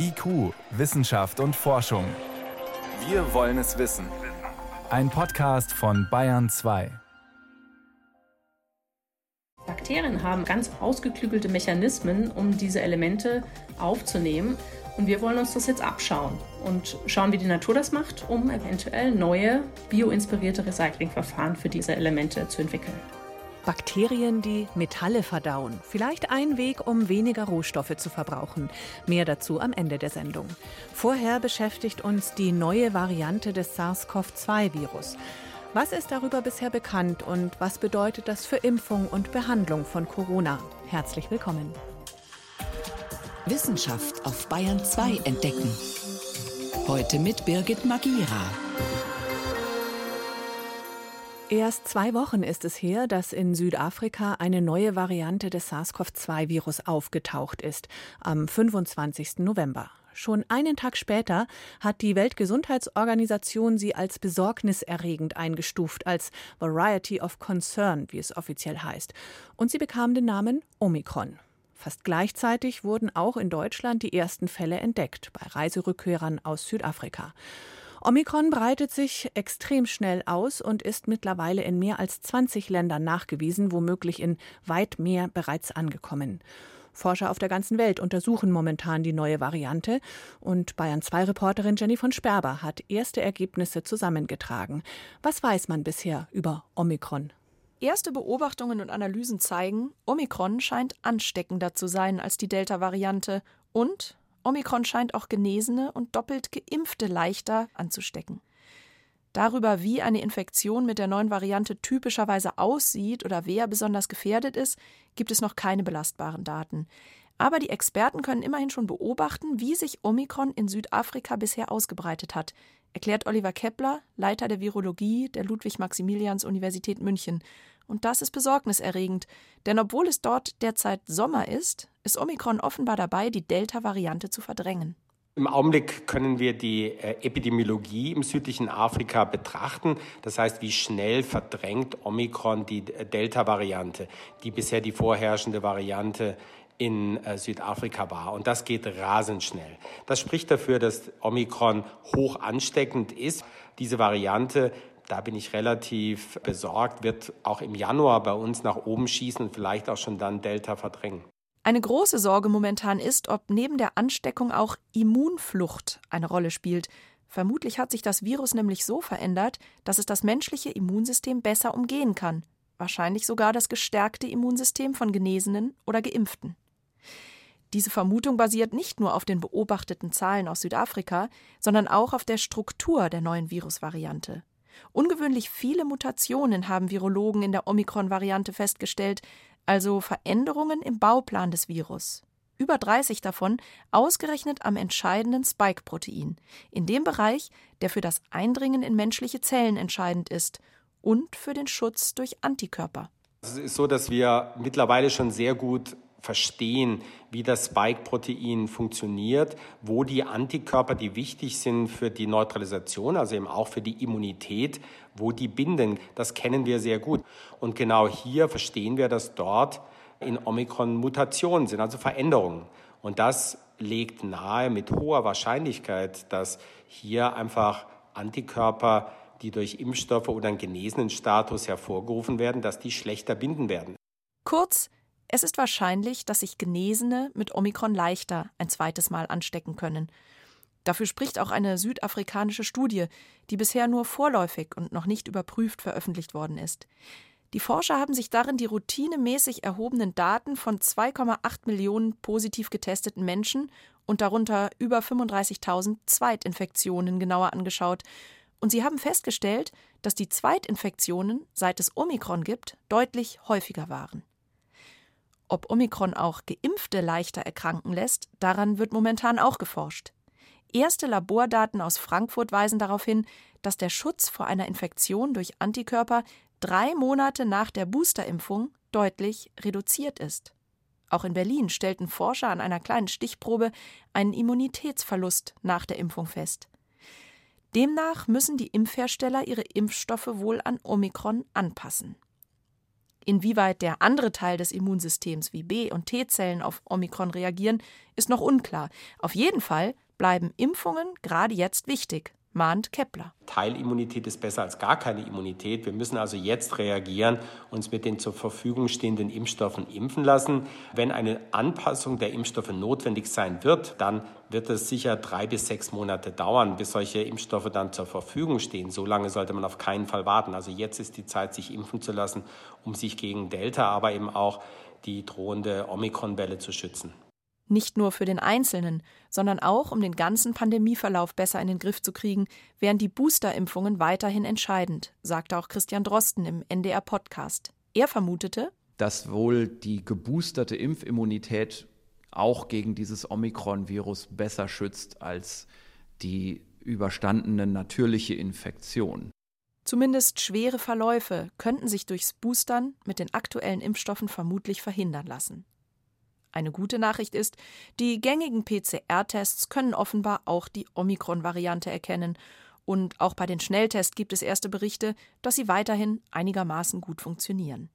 IQ, Wissenschaft und Forschung. Wir wollen es wissen. Ein Podcast von Bayern 2. Bakterien haben ganz ausgeklügelte Mechanismen, um diese Elemente aufzunehmen. Und wir wollen uns das jetzt abschauen und schauen, wie die Natur das macht, um eventuell neue bioinspirierte Recyclingverfahren für diese Elemente zu entwickeln. Bakterien, die Metalle verdauen. Vielleicht ein Weg, um weniger Rohstoffe zu verbrauchen. Mehr dazu am Ende der Sendung. Vorher beschäftigt uns die neue Variante des SARS-CoV-2-Virus. Was ist darüber bisher bekannt und was bedeutet das für Impfung und Behandlung von Corona? Herzlich willkommen. Wissenschaft auf Bayern 2 entdecken. Heute mit Birgit Magira. Erst zwei Wochen ist es her, dass in Südafrika eine neue Variante des SARS-CoV-2-Virus aufgetaucht ist, am 25. November. Schon einen Tag später hat die Weltgesundheitsorganisation sie als besorgniserregend eingestuft, als Variety of Concern, wie es offiziell heißt. Und sie bekam den Namen Omikron. Fast gleichzeitig wurden auch in Deutschland die ersten Fälle entdeckt, bei Reiserückkehrern aus Südafrika. Omikron breitet sich extrem schnell aus und ist mittlerweile in mehr als 20 Ländern nachgewiesen, womöglich in weit mehr bereits angekommen. Forscher auf der ganzen Welt untersuchen momentan die neue Variante und Bayern 2 Reporterin Jenny von Sperber hat erste Ergebnisse zusammengetragen. Was weiß man bisher über Omikron? Erste Beobachtungen und Analysen zeigen, Omikron scheint ansteckender zu sein als die Delta-Variante und Omikron scheint auch Genesene und doppelt Geimpfte leichter anzustecken. Darüber, wie eine Infektion mit der neuen Variante typischerweise aussieht oder wer besonders gefährdet ist, gibt es noch keine belastbaren Daten. Aber die Experten können immerhin schon beobachten, wie sich Omikron in Südafrika bisher ausgebreitet hat, erklärt Oliver Kepler, Leiter der Virologie der Ludwig-Maximilians-Universität München und das ist besorgniserregend, denn obwohl es dort derzeit Sommer ist, ist Omikron offenbar dabei, die Delta-Variante zu verdrängen. Im Augenblick können wir die äh, Epidemiologie im südlichen Afrika betrachten. Das heißt, wie schnell verdrängt Omikron die äh, Delta-Variante, die bisher die vorherrschende Variante in äh, Südafrika war. Und das geht rasend schnell. Das spricht dafür, dass Omikron hoch ansteckend ist. Diese Variante da bin ich relativ besorgt, wird auch im Januar bei uns nach oben schießen und vielleicht auch schon dann Delta verdrängen. Eine große Sorge momentan ist, ob neben der Ansteckung auch Immunflucht eine Rolle spielt. Vermutlich hat sich das Virus nämlich so verändert, dass es das menschliche Immunsystem besser umgehen kann. Wahrscheinlich sogar das gestärkte Immunsystem von Genesenen oder Geimpften. Diese Vermutung basiert nicht nur auf den beobachteten Zahlen aus Südafrika, sondern auch auf der Struktur der neuen Virusvariante. Ungewöhnlich viele Mutationen haben Virologen in der Omikron-Variante festgestellt, also Veränderungen im Bauplan des Virus. Über 30 davon ausgerechnet am entscheidenden Spike-Protein, in dem Bereich, der für das Eindringen in menschliche Zellen entscheidend ist und für den Schutz durch Antikörper. Es ist so, dass wir mittlerweile schon sehr gut verstehen, wie das Spike-Protein funktioniert, wo die Antikörper, die wichtig sind für die Neutralisation, also eben auch für die Immunität, wo die binden. Das kennen wir sehr gut. Und genau hier verstehen wir, dass dort in Omikron Mutationen sind, also Veränderungen. Und das legt nahe mit hoher Wahrscheinlichkeit, dass hier einfach Antikörper, die durch Impfstoffe oder einen genesenen Status hervorgerufen werden, dass die schlechter binden werden. Kurz, es ist wahrscheinlich, dass sich Genesene mit Omikron leichter ein zweites Mal anstecken können. Dafür spricht auch eine südafrikanische Studie, die bisher nur vorläufig und noch nicht überprüft veröffentlicht worden ist. Die Forscher haben sich darin die routinemäßig erhobenen Daten von 2,8 Millionen positiv getesteten Menschen und darunter über 35.000 Zweitinfektionen genauer angeschaut. Und sie haben festgestellt, dass die Zweitinfektionen, seit es Omikron gibt, deutlich häufiger waren. Ob Omikron auch Geimpfte leichter erkranken lässt, daran wird momentan auch geforscht. Erste Labordaten aus Frankfurt weisen darauf hin, dass der Schutz vor einer Infektion durch Antikörper drei Monate nach der Boosterimpfung deutlich reduziert ist. Auch in Berlin stellten Forscher an einer kleinen Stichprobe einen Immunitätsverlust nach der Impfung fest. Demnach müssen die Impfhersteller ihre Impfstoffe wohl an Omikron anpassen. Inwieweit der andere Teil des Immunsystems wie B- und T-Zellen auf Omikron reagieren, ist noch unklar. Auf jeden Fall bleiben Impfungen gerade jetzt wichtig mahnt Kepler. Teilimmunität ist besser als gar keine Immunität. Wir müssen also jetzt reagieren, uns mit den zur Verfügung stehenden Impfstoffen impfen lassen. Wenn eine Anpassung der Impfstoffe notwendig sein wird, dann wird es sicher drei bis sechs Monate dauern, bis solche Impfstoffe dann zur Verfügung stehen. So lange sollte man auf keinen Fall warten. Also jetzt ist die Zeit, sich impfen zu lassen, um sich gegen Delta, aber eben auch die drohende Omikron-Welle zu schützen nicht nur für den Einzelnen, sondern auch um den ganzen Pandemieverlauf besser in den Griff zu kriegen, wären die Boosterimpfungen weiterhin entscheidend, sagte auch Christian Drosten im NDR Podcast. Er vermutete, dass wohl die geboosterte Impfimmunität auch gegen dieses Omikron-Virus besser schützt als die überstandene natürliche Infektion. Zumindest schwere Verläufe könnten sich durchs Boostern mit den aktuellen Impfstoffen vermutlich verhindern lassen. Eine gute Nachricht ist, die gängigen PCR-Tests können offenbar auch die Omikron-Variante erkennen. Und auch bei den Schnelltests gibt es erste Berichte, dass sie weiterhin einigermaßen gut funktionieren.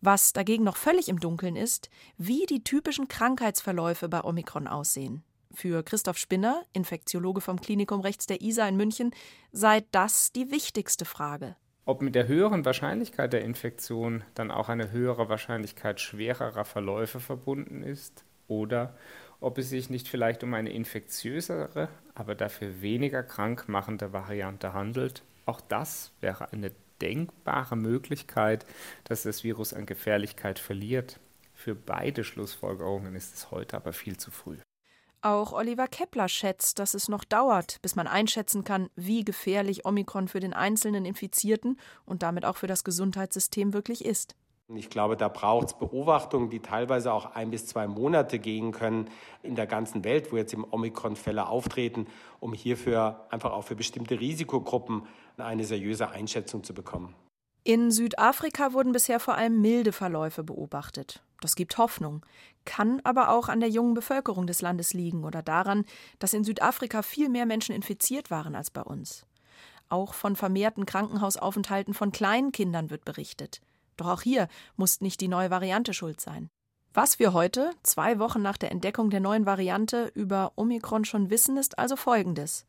Was dagegen noch völlig im Dunkeln ist, wie die typischen Krankheitsverläufe bei Omikron aussehen. Für Christoph Spinner, Infektiologe vom Klinikum rechts der ISA in München, sei das die wichtigste Frage. Ob mit der höheren Wahrscheinlichkeit der Infektion dann auch eine höhere Wahrscheinlichkeit schwererer Verläufe verbunden ist oder ob es sich nicht vielleicht um eine infektiösere, aber dafür weniger krank machende Variante handelt, auch das wäre eine denkbare Möglichkeit, dass das Virus an Gefährlichkeit verliert. Für beide Schlussfolgerungen ist es heute aber viel zu früh. Auch Oliver Kepler schätzt, dass es noch dauert, bis man einschätzen kann, wie gefährlich Omikron für den einzelnen Infizierten und damit auch für das Gesundheitssystem wirklich ist. Ich glaube, da braucht es Beobachtungen, die teilweise auch ein bis zwei Monate gehen können in der ganzen Welt, wo jetzt im Omikron-Fälle auftreten, um hierfür einfach auch für bestimmte Risikogruppen eine seriöse Einschätzung zu bekommen. In Südafrika wurden bisher vor allem milde Verläufe beobachtet. Das gibt Hoffnung, kann aber auch an der jungen Bevölkerung des Landes liegen oder daran, dass in Südafrika viel mehr Menschen infiziert waren als bei uns. Auch von vermehrten Krankenhausaufenthalten von kleinen Kindern wird berichtet. Doch auch hier muss nicht die neue Variante schuld sein. Was wir heute, zwei Wochen nach der Entdeckung der neuen Variante, über Omikron schon wissen, ist also Folgendes.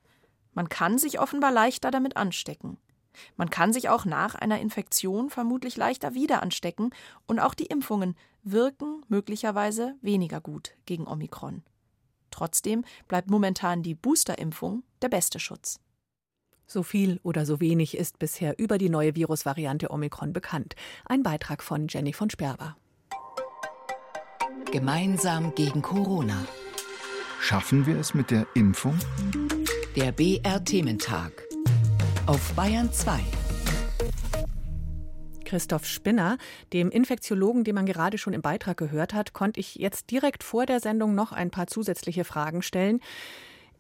Man kann sich offenbar leichter damit anstecken. Man kann sich auch nach einer Infektion vermutlich leichter wieder anstecken und auch die Impfungen wirken möglicherweise weniger gut gegen Omikron. Trotzdem bleibt momentan die Boosterimpfung der beste Schutz. So viel oder so wenig ist bisher über die neue Virusvariante Omikron bekannt. Ein Beitrag von Jenny von Sperber. Gemeinsam gegen Corona. Schaffen wir es mit der Impfung? Der BR-Thementag auf Bayern 2. Christoph Spinner, dem Infektiologen, den man gerade schon im Beitrag gehört hat, konnte ich jetzt direkt vor der Sendung noch ein paar zusätzliche Fragen stellen.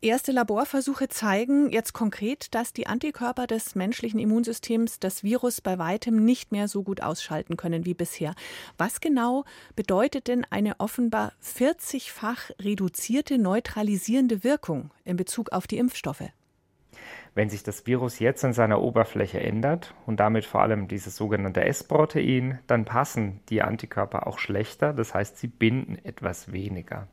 Erste Laborversuche zeigen jetzt konkret, dass die Antikörper des menschlichen Immunsystems das Virus bei weitem nicht mehr so gut ausschalten können wie bisher. Was genau bedeutet denn eine offenbar 40-fach reduzierte neutralisierende Wirkung in Bezug auf die Impfstoffe? Wenn sich das Virus jetzt an seiner Oberfläche ändert und damit vor allem dieses sogenannte S-Protein, dann passen die Antikörper auch schlechter, das heißt, sie binden etwas weniger.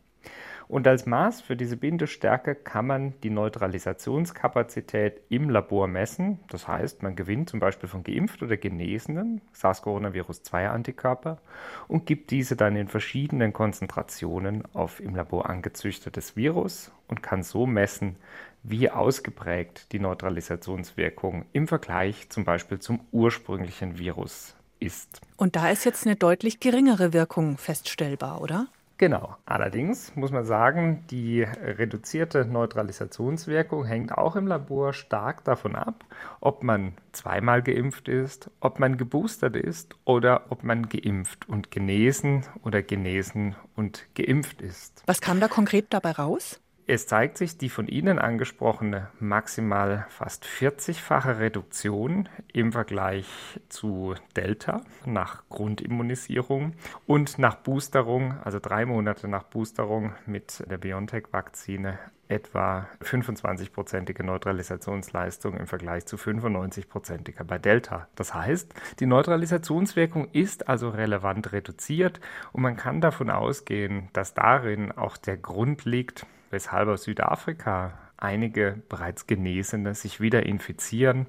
Und als Maß für diese Bindestärke kann man die Neutralisationskapazität im Labor messen. Das heißt, man gewinnt zum Beispiel von geimpft oder genesenen SARS-CoV-2-Antikörper und gibt diese dann in verschiedenen Konzentrationen auf im Labor angezüchtetes Virus und kann so messen, wie ausgeprägt die Neutralisationswirkung im Vergleich zum Beispiel zum ursprünglichen Virus ist. Und da ist jetzt eine deutlich geringere Wirkung feststellbar, oder? Genau. Allerdings muss man sagen, die reduzierte Neutralisationswirkung hängt auch im Labor stark davon ab, ob man zweimal geimpft ist, ob man geboostert ist oder ob man geimpft und genesen oder genesen und geimpft ist. Was kam da konkret dabei raus? Es zeigt sich die von Ihnen angesprochene maximal fast 40-fache Reduktion im Vergleich zu Delta nach Grundimmunisierung und nach Boosterung, also drei Monate nach Boosterung mit der BioNTech-Vakzine etwa 25-prozentige Neutralisationsleistung im Vergleich zu 95-prozentiger bei Delta. Das heißt, die Neutralisationswirkung ist also relevant reduziert und man kann davon ausgehen, dass darin auch der Grund liegt, weshalb aus Südafrika einige bereits Genesene sich wieder infizieren,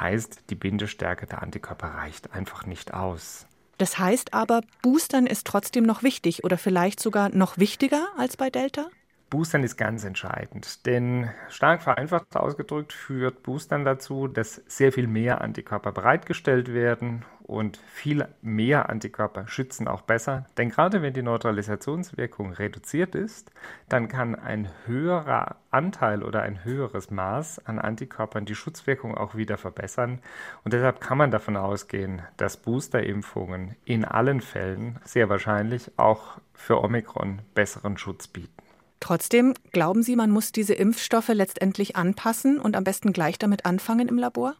heißt, die Bindestärke der Antikörper reicht einfach nicht aus. Das heißt aber, Boostern ist trotzdem noch wichtig oder vielleicht sogar noch wichtiger als bei Delta? Boostern ist ganz entscheidend, denn stark vereinfacht ausgedrückt führt Boostern dazu, dass sehr viel mehr Antikörper bereitgestellt werden und viel mehr Antikörper schützen auch besser. Denn gerade wenn die Neutralisationswirkung reduziert ist, dann kann ein höherer Anteil oder ein höheres Maß an Antikörpern die Schutzwirkung auch wieder verbessern. Und deshalb kann man davon ausgehen, dass Boosterimpfungen in allen Fällen sehr wahrscheinlich auch für Omikron besseren Schutz bieten. Trotzdem glauben Sie, man muss diese Impfstoffe letztendlich anpassen und am besten gleich damit anfangen im Labor?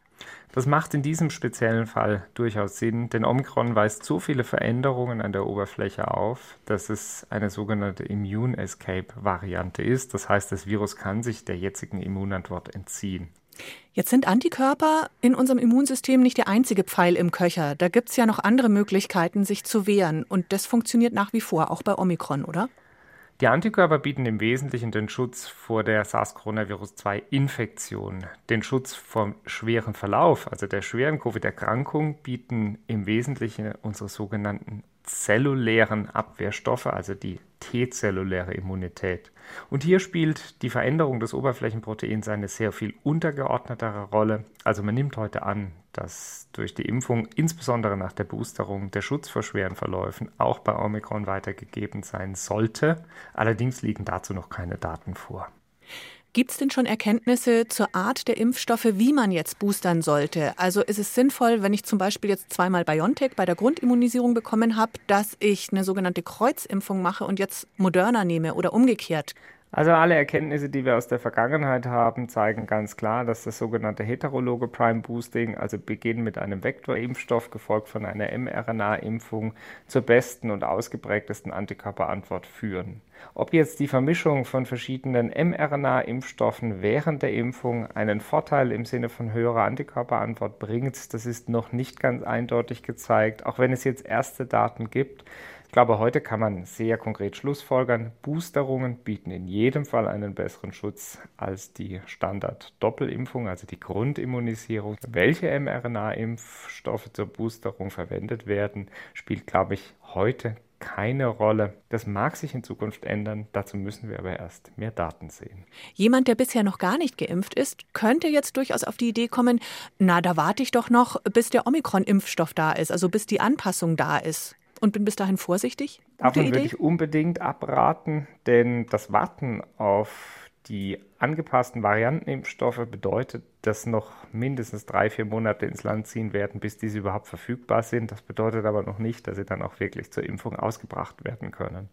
Das macht in diesem speziellen Fall durchaus Sinn, denn Omikron weist so viele Veränderungen an der Oberfläche auf, dass es eine sogenannte Immune Escape Variante ist. Das heißt, das Virus kann sich der jetzigen Immunantwort entziehen. Jetzt sind Antikörper in unserem Immunsystem nicht der einzige Pfeil im Köcher. Da gibt es ja noch andere Möglichkeiten, sich zu wehren. Und das funktioniert nach wie vor, auch bei Omikron, oder? Die Antikörper bieten im Wesentlichen den Schutz vor der SARS-CoV-2-Infektion. Den Schutz vom schweren Verlauf, also der schweren Covid-Erkrankung, bieten im Wesentlichen unsere sogenannten zellulären Abwehrstoffe, also die T-zelluläre Immunität. Und hier spielt die Veränderung des Oberflächenproteins eine sehr viel untergeordnetere Rolle. Also man nimmt heute an, dass durch die Impfung, insbesondere nach der Boosterung, der Schutz vor schweren Verläufen auch bei Omikron weitergegeben sein sollte. Allerdings liegen dazu noch keine Daten vor. Gibt es denn schon Erkenntnisse zur Art der Impfstoffe, wie man jetzt boostern sollte? Also ist es sinnvoll, wenn ich zum Beispiel jetzt zweimal BioNTech bei der Grundimmunisierung bekommen habe, dass ich eine sogenannte Kreuzimpfung mache und jetzt Moderna nehme oder umgekehrt? Also alle Erkenntnisse, die wir aus der Vergangenheit haben, zeigen ganz klar, dass das sogenannte heterologe Prime Boosting, also Beginn mit einem Vektorimpfstoff gefolgt von einer mRNA-Impfung, zur besten und ausgeprägtesten Antikörperantwort führen. Ob jetzt die Vermischung von verschiedenen mRNA-Impfstoffen während der Impfung einen Vorteil im Sinne von höherer Antikörperantwort bringt, das ist noch nicht ganz eindeutig gezeigt, auch wenn es jetzt erste Daten gibt glaube, heute kann man sehr konkret schlussfolgern, Boosterungen bieten in jedem Fall einen besseren Schutz als die Standard-Doppelimpfung, also die Grundimmunisierung. Welche mRNA-Impfstoffe zur Boosterung verwendet werden, spielt, glaube ich, heute keine Rolle. Das mag sich in Zukunft ändern, dazu müssen wir aber erst mehr Daten sehen. Jemand, der bisher noch gar nicht geimpft ist, könnte jetzt durchaus auf die Idee kommen, na, da warte ich doch noch, bis der Omikron-Impfstoff da ist, also bis die Anpassung da ist und bin bis dahin vorsichtig? Davon würde ich unbedingt abraten, denn das Warten auf die angepassten Variantenimpfstoffe bedeutet, dass noch mindestens drei, vier Monate ins Land ziehen werden, bis diese überhaupt verfügbar sind. Das bedeutet aber noch nicht, dass sie dann auch wirklich zur Impfung ausgebracht werden können.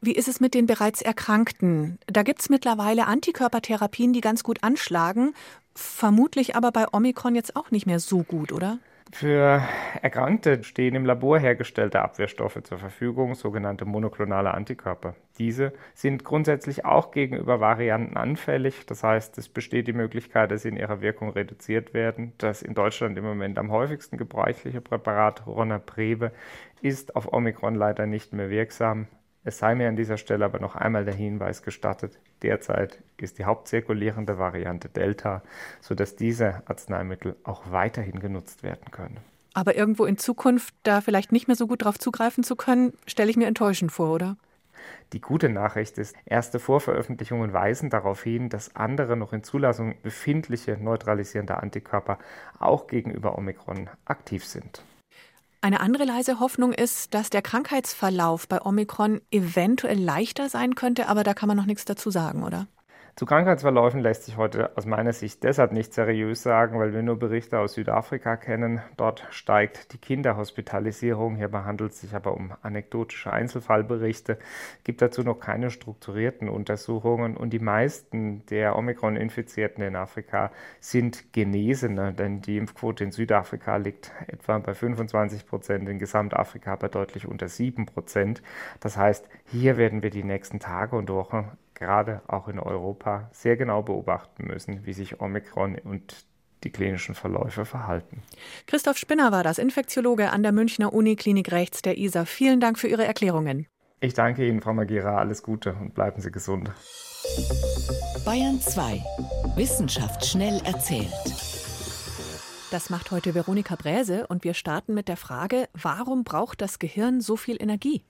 Wie ist es mit den bereits Erkrankten? Da gibt es mittlerweile Antikörpertherapien, die ganz gut anschlagen, vermutlich aber bei Omikron jetzt auch nicht mehr so gut, oder? Für Erkrankte stehen im Labor hergestellte Abwehrstoffe zur Verfügung, sogenannte monoklonale Antikörper. Diese sind grundsätzlich auch gegenüber Varianten anfällig. Das heißt, es besteht die Möglichkeit, dass sie in ihrer Wirkung reduziert werden. Das in Deutschland im Moment am häufigsten gebräuchliche Präparat Ronapreve ist auf Omikron leider nicht mehr wirksam. Es sei mir an dieser Stelle aber noch einmal der Hinweis gestattet, derzeit ist die hauptzirkulierende Variante Delta, sodass diese Arzneimittel auch weiterhin genutzt werden können. Aber irgendwo in Zukunft da vielleicht nicht mehr so gut drauf zugreifen zu können, stelle ich mir enttäuschend vor, oder? Die gute Nachricht ist, erste Vorveröffentlichungen weisen darauf hin, dass andere noch in Zulassung befindliche neutralisierende Antikörper auch gegenüber Omikron aktiv sind. Eine andere leise Hoffnung ist, dass der Krankheitsverlauf bei Omikron eventuell leichter sein könnte, aber da kann man noch nichts dazu sagen, oder? Zu Krankheitsverläufen lässt sich heute aus meiner Sicht deshalb nicht seriös sagen, weil wir nur Berichte aus Südafrika kennen. Dort steigt die Kinderhospitalisierung. Hierbei handelt es sich aber um anekdotische Einzelfallberichte. Gibt dazu noch keine strukturierten Untersuchungen und die meisten der Omikron-Infizierten in Afrika sind Genesene, denn die Impfquote in Südafrika liegt etwa bei 25 Prozent, in Gesamtafrika bei deutlich unter 7 Prozent. Das heißt, hier werden wir die nächsten Tage und Wochen gerade auch in Europa sehr genau beobachten müssen, wie sich Omikron und die klinischen Verläufe verhalten. Christoph Spinner war das Infektiologe an der Münchner Uniklinik rechts der ISA. Vielen Dank für Ihre Erklärungen. Ich danke Ihnen, Frau Magira. Alles Gute und bleiben Sie gesund. Bayern 2. Wissenschaft schnell erzählt. Das macht heute Veronika Bräse und wir starten mit der Frage, warum braucht das Gehirn so viel Energie?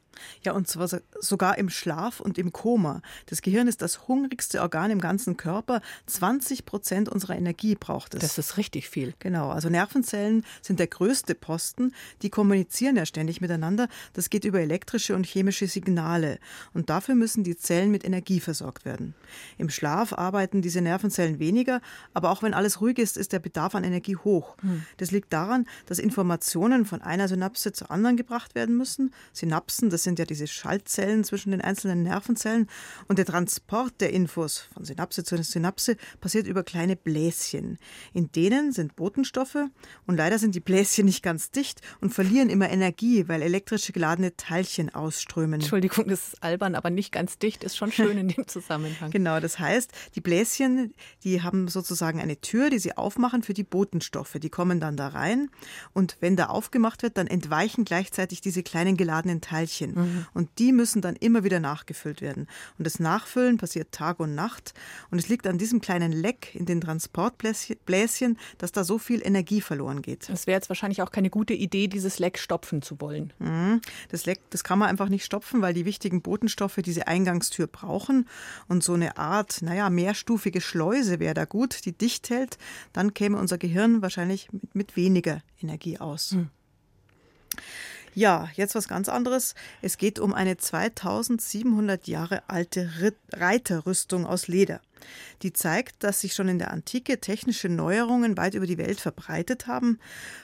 Ja, und zwar sogar im Schlaf und im Koma. Das Gehirn ist das hungrigste Organ im ganzen Körper. 20 Prozent unserer Energie braucht es. Das ist richtig viel. Genau, also Nervenzellen sind der größte Posten. Die kommunizieren ja ständig miteinander. Das geht über elektrische und chemische Signale. Und dafür müssen die Zellen mit Energie versorgt werden. Im Schlaf arbeiten diese Nervenzellen weniger, aber auch wenn alles ruhig ist, ist der Bedarf an Energie hoch. Hm. Das liegt daran, dass Informationen von einer Synapse zur anderen gebracht werden müssen. Synapsen, das sind sind ja diese Schaltzellen zwischen den einzelnen Nervenzellen. Und der Transport der Infos von Synapse zu Synapse passiert über kleine Bläschen. In denen sind Botenstoffe und leider sind die Bläschen nicht ganz dicht und verlieren immer Energie, weil elektrische geladene Teilchen ausströmen. Entschuldigung, das ist albern, aber nicht ganz dicht ist schon schön in dem Zusammenhang. genau, das heißt, die Bläschen, die haben sozusagen eine Tür, die sie aufmachen für die Botenstoffe. Die kommen dann da rein und wenn da aufgemacht wird, dann entweichen gleichzeitig diese kleinen geladenen Teilchen. Mhm. Und die müssen dann immer wieder nachgefüllt werden. Und das Nachfüllen passiert Tag und Nacht. Und es liegt an diesem kleinen Leck in den Transportbläschen, dass da so viel Energie verloren geht. Es wäre jetzt wahrscheinlich auch keine gute Idee, dieses Leck stopfen zu wollen. Mhm. Das Leck, das kann man einfach nicht stopfen, weil die wichtigen Botenstoffe diese Eingangstür brauchen. Und so eine Art, naja, mehrstufige Schleuse wäre da gut, die dicht hält. Dann käme unser Gehirn wahrscheinlich mit, mit weniger Energie aus. Mhm. Ja, jetzt was ganz anderes. Es geht um eine 2700 Jahre alte Reiterrüstung aus Leder. Die zeigt, dass sich schon in der Antike technische Neuerungen weit über die Welt verbreitet haben.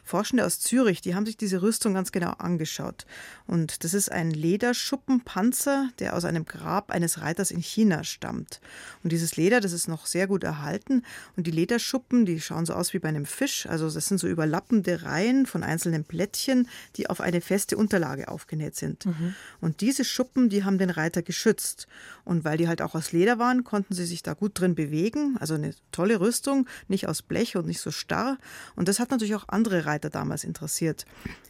Forschende aus Zürich, die haben sich diese Rüstung ganz genau angeschaut. Und das ist ein Lederschuppenpanzer, der aus einem Grab eines Reiters in China stammt. Und dieses Leder, das ist noch sehr gut erhalten. Und die Lederschuppen, die schauen so aus wie bei einem Fisch. Also das sind so überlappende Reihen von einzelnen Plättchen, die auf eine feste Unterlage aufgenäht sind. Mhm. Und diese Schuppen, die haben den Reiter geschützt. Und weil die halt auch aus Leder waren, konnten sie sich da gut gut drin bewegen. Also eine tolle Rüstung, nicht aus Blech und nicht so starr. Und das hat natürlich auch andere Reiter damals interessiert.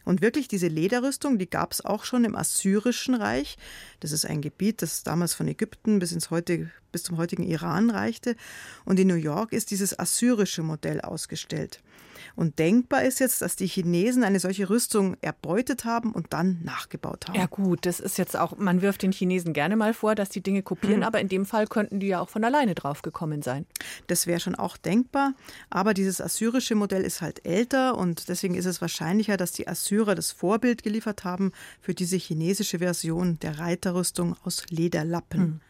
Und wirklich diese Lederrüstung, die gab es auch schon im Assyrischen Reich. Das ist ein Gebiet, das damals von Ägypten bis ins heute, bis zum heutigen Iran reichte. Und in New York ist dieses assyrische Modell ausgestellt. Und denkbar ist jetzt, dass die Chinesen eine solche Rüstung erbeutet haben und dann nachgebaut haben. Ja gut, das ist jetzt auch, man wirft den Chinesen gerne mal vor, dass die Dinge kopieren, mhm. aber in dem Fall könnten die ja auch von alleine drauf gekommen sein. Das wäre schon auch denkbar, aber dieses assyrische Modell ist halt älter und deswegen ist es wahrscheinlicher, dass die Assyrer das Vorbild geliefert haben für diese chinesische Version der Reiterrüstung aus Lederlappen. Mhm.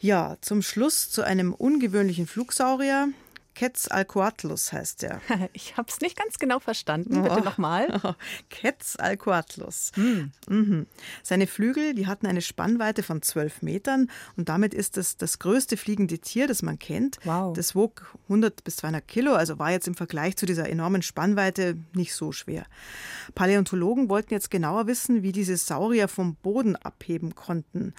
Ja, zum Schluss zu einem ungewöhnlichen Flugsaurier. Quetzalcoatlus heißt der. Ich habe es nicht ganz genau verstanden. Bitte oh. nochmal. Oh. Quetzalcoatlus. Hm. Mhm. Seine Flügel, die hatten eine Spannweite von zwölf Metern und damit ist es das größte fliegende Tier, das man kennt. Wow. Das wog 100 bis 200 Kilo, also war jetzt im Vergleich zu dieser enormen Spannweite nicht so schwer. Paläontologen wollten jetzt genauer wissen, wie diese Saurier vom Boden abheben konnten.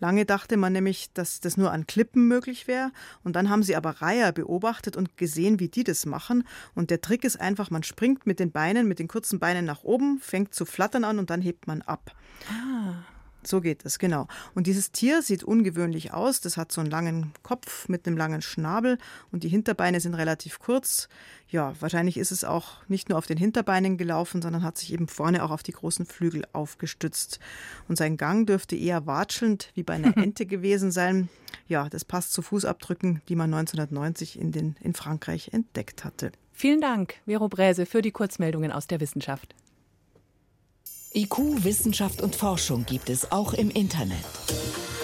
Lange dachte man nämlich, dass das nur an Klippen möglich wäre. Und dann haben sie aber Reiher beobachtet und gesehen, wie die das machen. Und der Trick ist einfach, man springt mit den Beinen, mit den kurzen Beinen nach oben, fängt zu flattern an und dann hebt man ab. Ah. So geht es, genau. Und dieses Tier sieht ungewöhnlich aus. Das hat so einen langen Kopf mit einem langen Schnabel und die Hinterbeine sind relativ kurz. Ja, wahrscheinlich ist es auch nicht nur auf den Hinterbeinen gelaufen, sondern hat sich eben vorne auch auf die großen Flügel aufgestützt. Und sein Gang dürfte eher watschelnd wie bei einer Ente gewesen sein. Ja, das passt zu Fußabdrücken, die man 1990 in, den, in Frankreich entdeckt hatte. Vielen Dank, Vero Bräse, für die Kurzmeldungen aus der Wissenschaft. IQ, Wissenschaft und Forschung gibt es auch im Internet.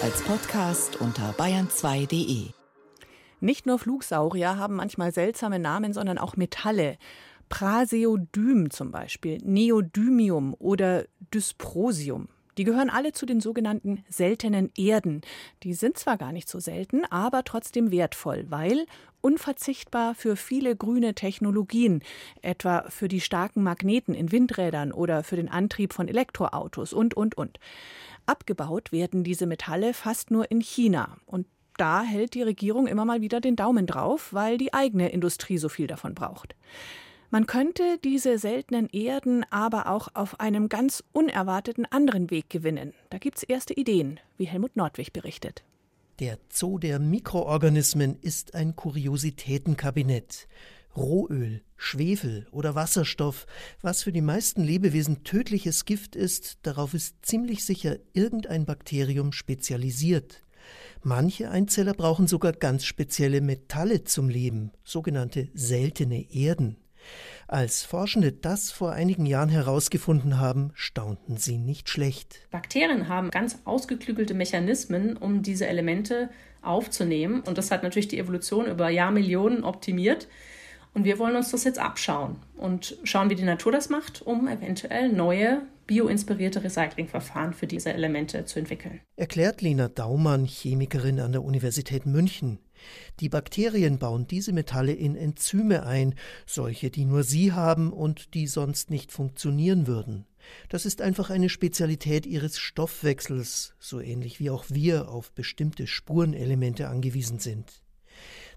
Als Podcast unter bayern2.de. Nicht nur Flugsaurier haben manchmal seltsame Namen, sondern auch Metalle. Praseodym zum Beispiel, Neodymium oder Dysprosium. Die gehören alle zu den sogenannten seltenen Erden. Die sind zwar gar nicht so selten, aber trotzdem wertvoll, weil unverzichtbar für viele grüne Technologien, etwa für die starken Magneten in Windrädern oder für den Antrieb von Elektroautos und, und, und. Abgebaut werden diese Metalle fast nur in China. Und da hält die Regierung immer mal wieder den Daumen drauf, weil die eigene Industrie so viel davon braucht. Man könnte diese seltenen Erden aber auch auf einem ganz unerwarteten anderen Weg gewinnen. Da gibt es erste Ideen, wie Helmut Nordwig berichtet. Der Zoo der Mikroorganismen ist ein Kuriositätenkabinett. Rohöl, Schwefel oder Wasserstoff, was für die meisten Lebewesen tödliches Gift ist, darauf ist ziemlich sicher irgendein Bakterium spezialisiert. Manche Einzeller brauchen sogar ganz spezielle Metalle zum Leben, sogenannte seltene Erden. Als Forschende das vor einigen Jahren herausgefunden haben, staunten sie nicht schlecht. Bakterien haben ganz ausgeklügelte Mechanismen, um diese Elemente aufzunehmen. Und das hat natürlich die Evolution über Jahrmillionen optimiert. Und wir wollen uns das jetzt abschauen und schauen, wie die Natur das macht, um eventuell neue bioinspirierte Recyclingverfahren für diese Elemente zu entwickeln. Erklärt Lena Daumann, Chemikerin an der Universität München. Die Bakterien bauen diese Metalle in Enzyme ein, solche, die nur sie haben und die sonst nicht funktionieren würden. Das ist einfach eine Spezialität ihres Stoffwechsels, so ähnlich wie auch wir auf bestimmte Spurenelemente angewiesen sind.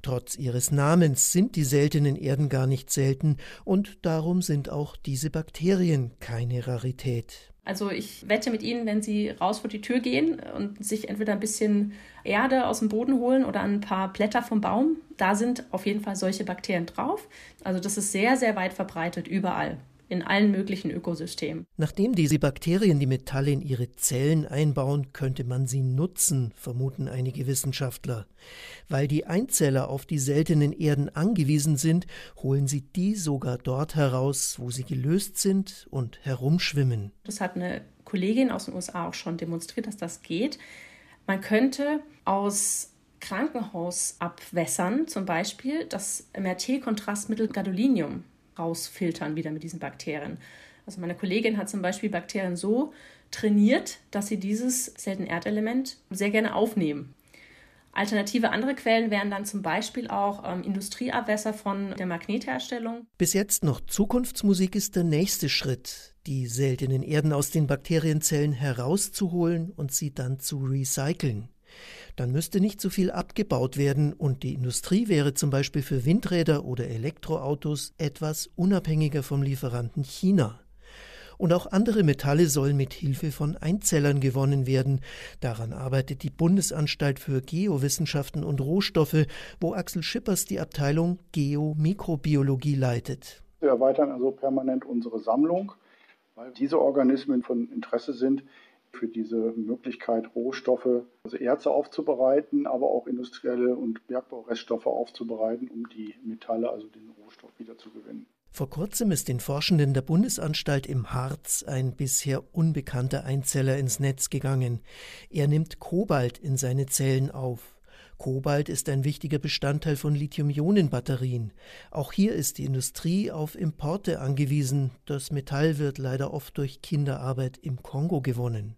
Trotz ihres Namens sind die seltenen Erden gar nicht selten und darum sind auch diese Bakterien keine Rarität. Also ich wette mit Ihnen, wenn Sie raus vor die Tür gehen und sich entweder ein bisschen Erde aus dem Boden holen oder ein paar Blätter vom Baum, da sind auf jeden Fall solche Bakterien drauf. Also das ist sehr, sehr weit verbreitet überall in allen möglichen Ökosystemen. Nachdem diese Bakterien die Metalle in ihre Zellen einbauen, könnte man sie nutzen, vermuten einige Wissenschaftler. Weil die Einzeller auf die seltenen Erden angewiesen sind, holen sie die sogar dort heraus, wo sie gelöst sind und herumschwimmen. Das hat eine Kollegin aus den USA auch schon demonstriert, dass das geht. Man könnte aus Krankenhausabwässern zum Beispiel das MRT-Kontrastmittel Gadolinium rausfiltern wieder mit diesen Bakterien. Also meine Kollegin hat zum Beispiel Bakterien so trainiert, dass sie dieses seltene Erdelement sehr gerne aufnehmen. Alternative andere Quellen wären dann zum Beispiel auch ähm, Industrieabwässer von der Magnetherstellung. Bis jetzt noch Zukunftsmusik ist der nächste Schritt, die seltenen Erden aus den Bakterienzellen herauszuholen und sie dann zu recyceln. Dann müsste nicht so viel abgebaut werden und die Industrie wäre zum Beispiel für Windräder oder Elektroautos etwas unabhängiger vom Lieferanten China. Und auch andere Metalle sollen mit Hilfe von Einzellern gewonnen werden. Daran arbeitet die Bundesanstalt für Geowissenschaften und Rohstoffe, wo Axel Schippers die Abteilung Geomikrobiologie leitet. Wir erweitern also permanent unsere Sammlung, weil diese Organismen von Interesse sind für diese Möglichkeit, Rohstoffe, also Erze aufzubereiten, aber auch industrielle und Bergbaureststoffe aufzubereiten, um die Metalle, also den Rohstoff wiederzugewinnen. Vor kurzem ist den Forschenden der Bundesanstalt im Harz ein bisher unbekannter Einzeller ins Netz gegangen. Er nimmt Kobalt in seine Zellen auf. Kobalt ist ein wichtiger Bestandteil von Lithium-Ionen-Batterien. Auch hier ist die Industrie auf Importe angewiesen. Das Metall wird leider oft durch Kinderarbeit im Kongo gewonnen.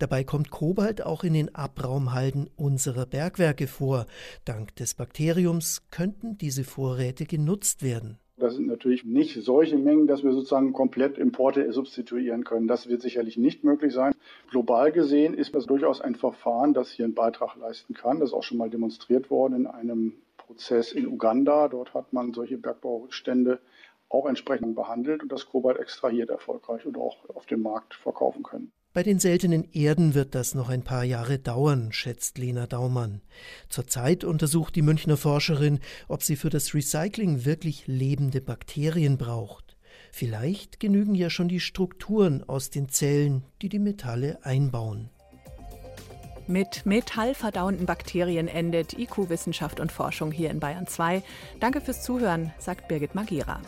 Dabei kommt Kobalt auch in den Abraumhalden unserer Bergwerke vor. Dank des Bakteriums könnten diese Vorräte genutzt werden. Das sind natürlich nicht solche Mengen, dass wir sozusagen komplett Importe substituieren können. Das wird sicherlich nicht möglich sein. Global gesehen ist das durchaus ein Verfahren, das hier einen Beitrag leisten kann. Das ist auch schon mal demonstriert worden in einem Prozess in Uganda. Dort hat man solche Bergbaustände auch entsprechend behandelt und das Kobalt extrahiert erfolgreich und auch auf dem Markt verkaufen können. Bei den seltenen Erden wird das noch ein paar Jahre dauern, schätzt Lena Daumann. Zurzeit untersucht die Münchner Forscherin, ob sie für das Recycling wirklich lebende Bakterien braucht. Vielleicht genügen ja schon die Strukturen aus den Zellen, die die Metalle einbauen. Mit metallverdauenden Bakterien endet IQ Wissenschaft und Forschung hier in Bayern 2. Danke fürs Zuhören, sagt Birgit Magira.